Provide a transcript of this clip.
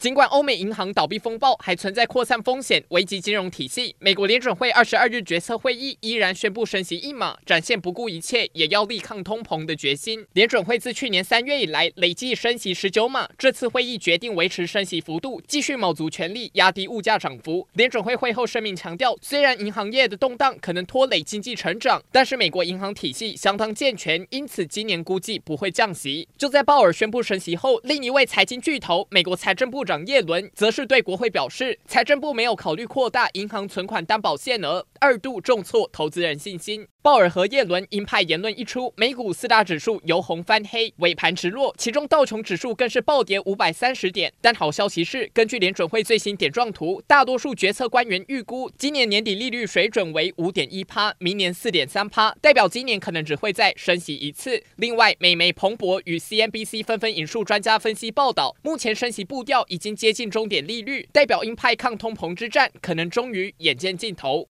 尽管欧美银行倒闭风暴还存在扩散风险，危及金融体系，美国联准会二十二日决策会议依然宣布升息一码，展现不顾一切也要力抗通膨的决心。联准会自去年三月以来累计升息十九码，这次会议决定维持升息幅度，继续卯足全力压低物价涨幅。联准会会后声明强调，虽然银行业的动荡可能拖累经济成长，但是美国银行体系相当健全，因此今年估计不会降息。就在鲍尔宣布升息后，另一位财经巨头美国财政部长耶伦则是对国会表示，财政部没有考虑扩大银行存款担保限额，二度重挫投资人信心。鲍尔和耶伦鹰派言论一出，美股四大指数由红翻黑，尾盘直落，其中道琼指数更是暴跌五百三十点。但好消息是，根据联准会最新点状图，大多数决策官员预估今年年底利率水准为五点一趴，明年四点三趴，代表今年可能只会再升息一次。另外，美媒彭博与 CNBC 纷纷引述专家分析报道，目前升息步调已已经接近。终点利率代表鹰派抗通膨之战可能终于眼见尽头。